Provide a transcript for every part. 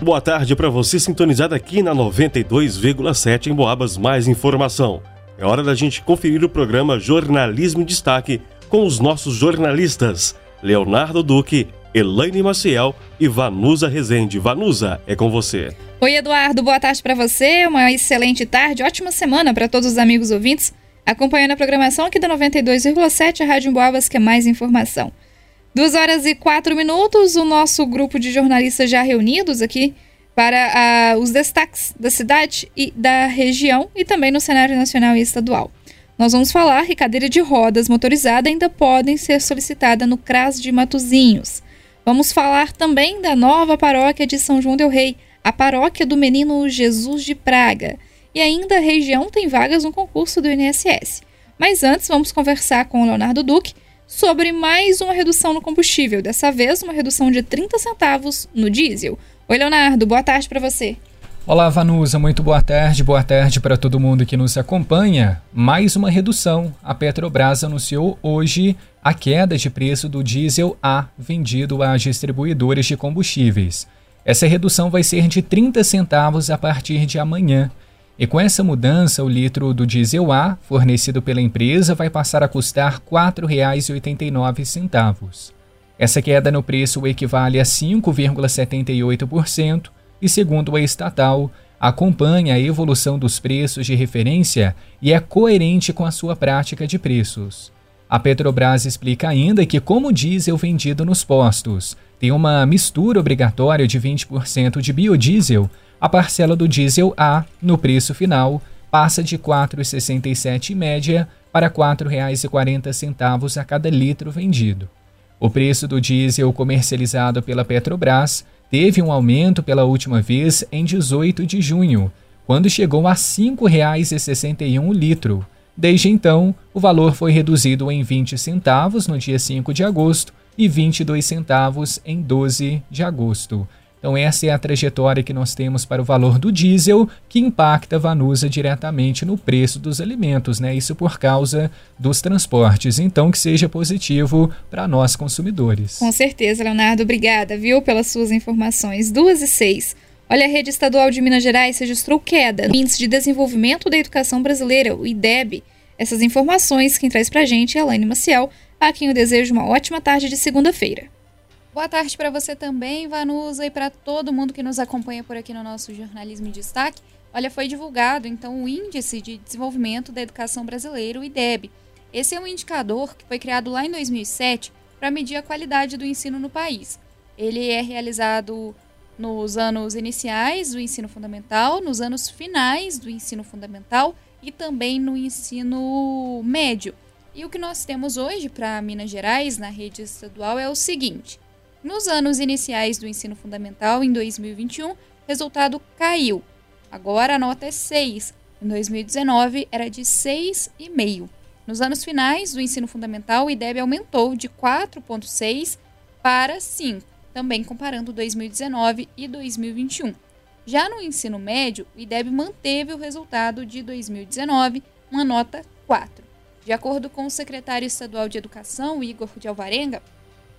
Boa tarde para você sintonizado aqui na 92,7 em Boabas Mais Informação. É hora da gente conferir o programa Jornalismo em Destaque com os nossos jornalistas Leonardo Duque, Elaine Maciel e Vanusa Rezende. Vanusa, é com você. Oi, Eduardo, boa tarde para você, uma excelente tarde, ótima semana para todos os amigos ouvintes acompanhando a programação aqui da 92,7, a Rádio Boabas, que é mais informação. Duas horas e quatro minutos, o nosso grupo de jornalistas já reunidos aqui para uh, os destaques da cidade e da região e também no cenário nacional e estadual. Nós vamos falar que cadeira de rodas motorizada ainda podem ser solicitada no CRAS de Matozinhos. Vamos falar também da nova paróquia de São João del Rei, a paróquia do Menino Jesus de Praga. E ainda a região tem vagas no concurso do INSS. Mas antes, vamos conversar com o Leonardo Duque sobre mais uma redução no combustível, dessa vez uma redução de 30 centavos no diesel. Oi, Leonardo, boa tarde para você. Olá, Vanusa, muito boa tarde. Boa tarde para todo mundo que nos acompanha. Mais uma redução. A Petrobras anunciou hoje a queda de preço do diesel A vendido às distribuidoras de combustíveis. Essa redução vai ser de 30 centavos a partir de amanhã. E com essa mudança, o litro do diesel A, fornecido pela empresa, vai passar a custar R$ 4,89. Essa queda no preço equivale a 5,78% e, segundo a estatal, acompanha a evolução dos preços de referência e é coerente com a sua prática de preços. A Petrobras explica ainda que, como o diesel vendido nos postos tem uma mistura obrigatória de 20% de biodiesel, a parcela do diesel A no preço final passa de R$ 4,67 em média para R$ 4,40 a cada litro vendido. O preço do diesel comercializado pela Petrobras teve um aumento pela última vez em 18 de junho, quando chegou a R$ 5,61 o litro. Desde então, o valor foi reduzido em 20 centavos no dia 5 de agosto e 22 centavos em 12 de agosto. Então, essa é a trajetória que nós temos para o valor do diesel, que impacta a Vanusa diretamente no preço dos alimentos, né? Isso por causa dos transportes. Então, que seja positivo para nós consumidores. Com certeza, Leonardo. Obrigada, viu, pelas suas informações. Duas e seis. Olha, a Rede Estadual de Minas Gerais registrou queda no Índice de Desenvolvimento da Educação Brasileira, o IDEB. Essas informações quem traz para gente é a Elaine Maciel, a quem eu desejo uma ótima tarde de segunda-feira. Boa tarde para você também, Vanusa, e para todo mundo que nos acompanha por aqui no nosso Jornalismo em Destaque. Olha, foi divulgado então o Índice de Desenvolvimento da Educação Brasileira, o IDEB. Esse é um indicador que foi criado lá em 2007 para medir a qualidade do ensino no país. Ele é realizado nos anos iniciais do ensino fundamental, nos anos finais do ensino fundamental e também no ensino médio. E o que nós temos hoje para Minas Gerais, na rede estadual, é o seguinte: nos anos iniciais do ensino fundamental, em 2021, o resultado caiu. Agora a nota é 6. Em 2019 era de 6,5. Nos anos finais do ensino fundamental, o IDEB aumentou de 4,6 para 5, também comparando 2019 e 2021. Já no ensino médio, o IDEB manteve o resultado de 2019, uma nota 4. De acordo com o secretário estadual de Educação, Igor de Alvarenga,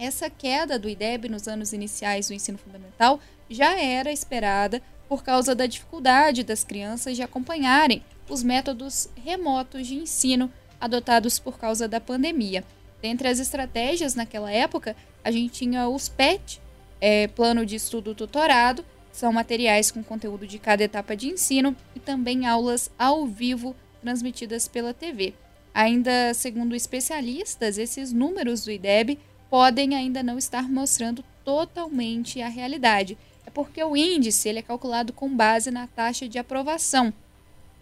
essa queda do IDEB nos anos iniciais do ensino fundamental já era esperada por causa da dificuldade das crianças de acompanharem os métodos remotos de ensino adotados por causa da pandemia. Dentre as estratégias naquela época, a gente tinha os PET, é, Plano de Estudo Tutorado, são materiais com conteúdo de cada etapa de ensino, e também aulas ao vivo transmitidas pela TV. Ainda segundo especialistas, esses números do IDEB podem ainda não estar mostrando totalmente a realidade. É porque o índice ele é calculado com base na taxa de aprovação,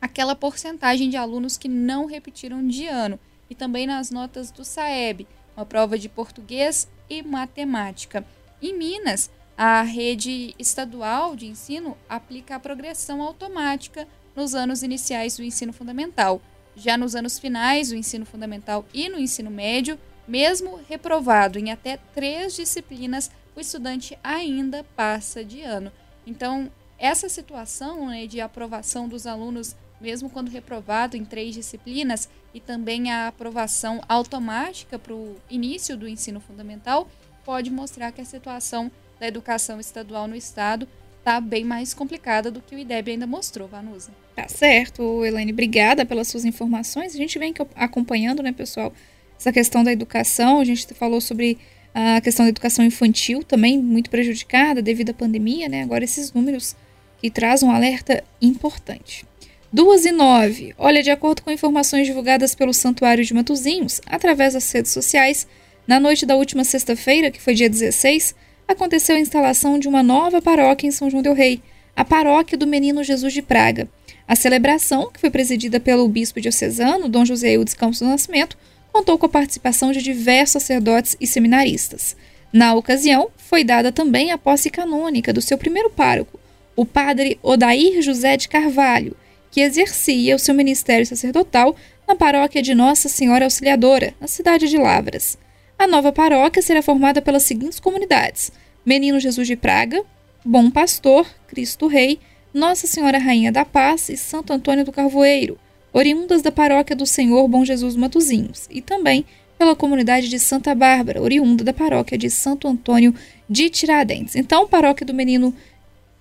aquela porcentagem de alunos que não repetiram de ano, e também nas notas do SAEB, uma prova de português e matemática. Em Minas, a rede estadual de ensino aplica a progressão automática nos anos iniciais do ensino fundamental. Já nos anos finais do ensino fundamental e no ensino médio, mesmo reprovado em até três disciplinas, o estudante ainda passa de ano. Então, essa situação né, de aprovação dos alunos, mesmo quando reprovado em três disciplinas, e também a aprovação automática para o início do ensino fundamental, pode mostrar que a situação da educação estadual no estado tá bem mais complicada do que o IDEB ainda mostrou, Vanusa. Tá certo, Elaine, obrigada pelas suas informações. A gente vem acompanhando, né, pessoal, essa questão da educação. A gente falou sobre a questão da educação infantil também muito prejudicada devido à pandemia, né? Agora esses números que trazem um alerta importante. 2 e 9. Olha, de acordo com informações divulgadas pelo Santuário de Matozinhos, através das redes sociais, na noite da última sexta-feira, que foi dia 16, aconteceu a instalação de uma nova paróquia em São João del Rei, a Paróquia do Menino Jesus de Praga. A celebração, que foi presidida pelo bispo diocesano, Dom José Eudes Campos do Nascimento, contou com a participação de diversos sacerdotes e seminaristas. Na ocasião, foi dada também a posse canônica do seu primeiro pároco, o padre Odair José de Carvalho, que exercia o seu ministério sacerdotal na paróquia de Nossa Senhora Auxiliadora, na cidade de Lavras. A nova paróquia será formada pelas seguintes comunidades: Menino Jesus de Praga, Bom Pastor, Cristo Rei, Nossa Senhora Rainha da Paz e Santo Antônio do Carvoeiro, oriundas da paróquia do Senhor Bom Jesus Matozinhos, e também pela comunidade de Santa Bárbara, oriunda da paróquia de Santo Antônio de Tiradentes. Então, a paróquia do Menino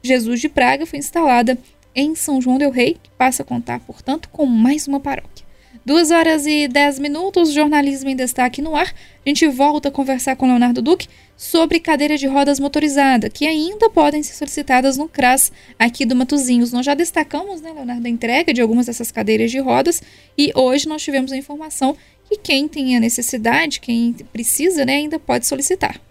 Jesus de Praga foi instalada em São João del Rei, que passa a contar, portanto, com mais uma paróquia. Duas horas e dez minutos, jornalismo em destaque no ar. A gente volta a conversar com Leonardo Duque sobre cadeira de rodas motorizada, que ainda podem ser solicitadas no CRAS aqui do Matozinhos. Nós já destacamos, né, Leonardo, a entrega de algumas dessas cadeiras de rodas e hoje nós tivemos a informação que quem tem a necessidade, quem precisa, né, ainda pode solicitar.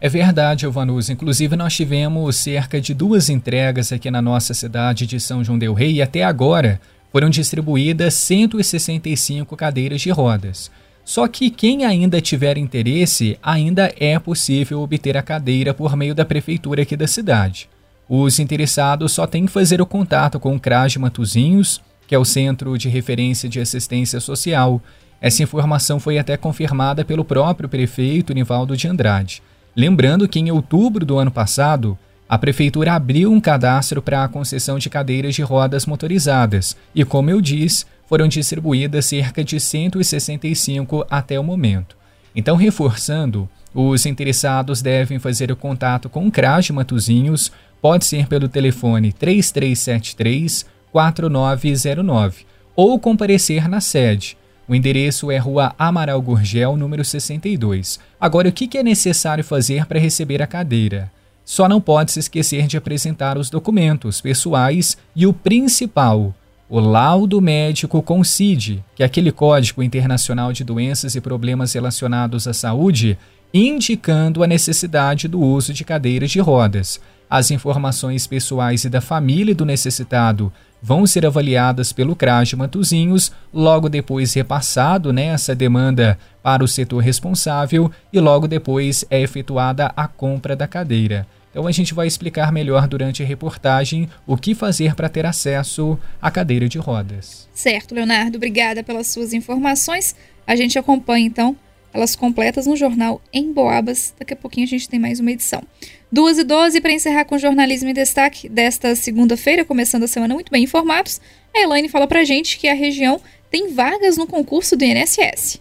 É verdade, Elvanus. Inclusive, nós tivemos cerca de duas entregas aqui na nossa cidade de São João Del Rei e até agora foram distribuídas 165 cadeiras de rodas. Só que quem ainda tiver interesse, ainda é possível obter a cadeira por meio da prefeitura aqui da cidade. Os interessados só têm que fazer o contato com o CRAS de Matozinhos, que é o Centro de Referência de Assistência Social. Essa informação foi até confirmada pelo próprio prefeito Nivaldo de Andrade. Lembrando que em outubro do ano passado, a prefeitura abriu um cadastro para a concessão de cadeiras de rodas motorizadas e, como eu disse, foram distribuídas cerca de 165 até o momento. Então, reforçando, os interessados devem fazer o contato com o CRAS de Matozinhos, pode ser pelo telefone 3373 4909 ou comparecer na sede. O endereço é Rua Amaral Gurgel, número 62. Agora, o que é necessário fazer para receber a cadeira? Só não pode se esquecer de apresentar os documentos pessoais e o principal, o laudo médico com CID, que é aquele Código Internacional de Doenças e Problemas Relacionados à Saúde, indicando a necessidade do uso de cadeiras de rodas. As informações pessoais e da família do necessitado vão ser avaliadas pelo CRAS de Matozinhos, logo depois repassado né, demanda para o setor responsável e logo depois é efetuada a compra da cadeira. Então a gente vai explicar melhor durante a reportagem o que fazer para ter acesso à cadeira de rodas. Certo, Leonardo, obrigada pelas suas informações. A gente acompanha então elas completas no jornal Em Boabas. Daqui a pouquinho a gente tem mais uma edição. 2 e 12 para encerrar com o jornalismo em destaque desta segunda-feira, começando a semana muito bem informados. A Elaine fala para a gente que a região tem vagas no concurso do INSS.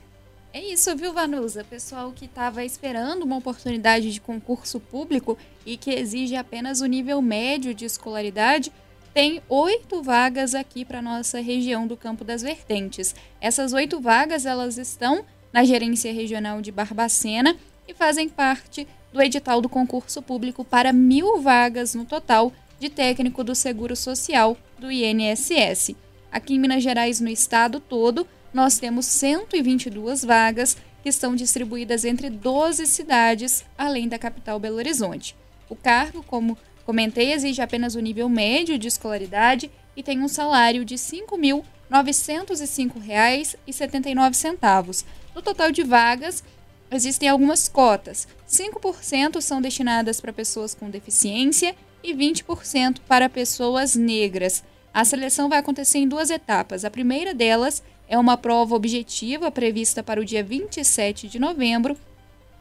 É isso, viu, Vanusa? Pessoal que estava esperando uma oportunidade de concurso público e que exige apenas o nível médio de escolaridade, tem oito vagas aqui para nossa região do Campo das Vertentes. Essas oito vagas elas estão na Gerência Regional de Barbacena e fazem parte do edital do concurso público para mil vagas no total de técnico do Seguro Social do INSS. Aqui em Minas Gerais, no estado todo, nós temos 122 vagas que estão distribuídas entre 12 cidades, além da capital Belo Horizonte. O cargo, como comentei, exige apenas o nível médio de escolaridade e tem um salário de R$ 5.905,79. No total de vagas, existem algumas cotas. 5% são destinadas para pessoas com deficiência e 20% para pessoas negras. A seleção vai acontecer em duas etapas. A primeira delas é uma prova objetiva prevista para o dia 27 de novembro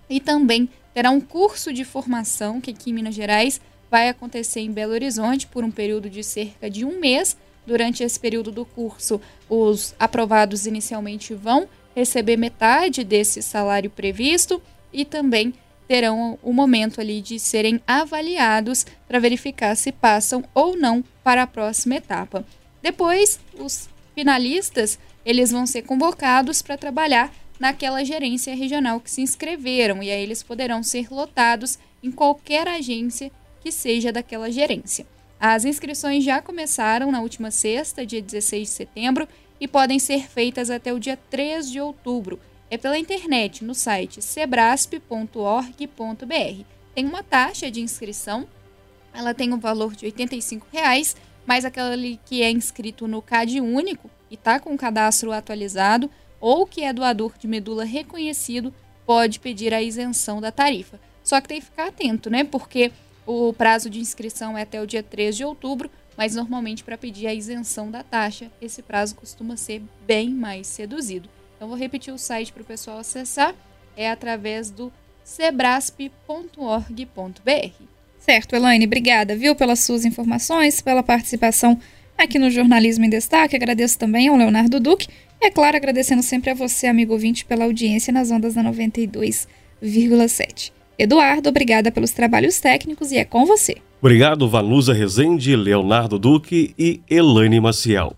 e também terá um curso de formação que aqui em Minas Gerais vai acontecer em Belo Horizonte por um período de cerca de um mês. Durante esse período do curso, os aprovados inicialmente vão receber metade desse salário previsto e também terão o momento ali de serem avaliados para verificar se passam ou não para a próxima etapa. Depois, os finalistas eles vão ser convocados para trabalhar naquela gerência regional que se inscreveram e aí eles poderão ser lotados em qualquer agência que seja daquela gerência. As inscrições já começaram na última sexta, dia 16 de setembro, e podem ser feitas até o dia 3 de outubro. É pela internet, no site sebrasp.org.br. Tem uma taxa de inscrição, ela tem um valor de 85 reais, mas aquele que é inscrito no CAD único e está com o cadastro atualizado, ou que é doador de medula reconhecido, pode pedir a isenção da tarifa. Só que tem que ficar atento, né? Porque o prazo de inscrição é até o dia 3 de outubro, mas normalmente para pedir a isenção da taxa, esse prazo costuma ser bem mais seduzido. Então vou repetir o site para o pessoal acessar, é através do sebrasp.org.br. Certo, Elaine, obrigada, viu, pelas suas informações, pela participação aqui no Jornalismo em Destaque. Agradeço também ao Leonardo Duque e, é claro, agradecendo sempre a você, amigo ouvinte, pela audiência nas ondas da 92,7. Eduardo, obrigada pelos trabalhos técnicos e é com você. Obrigado, Vanusa Rezende, Leonardo Duque e Elaine Maciel.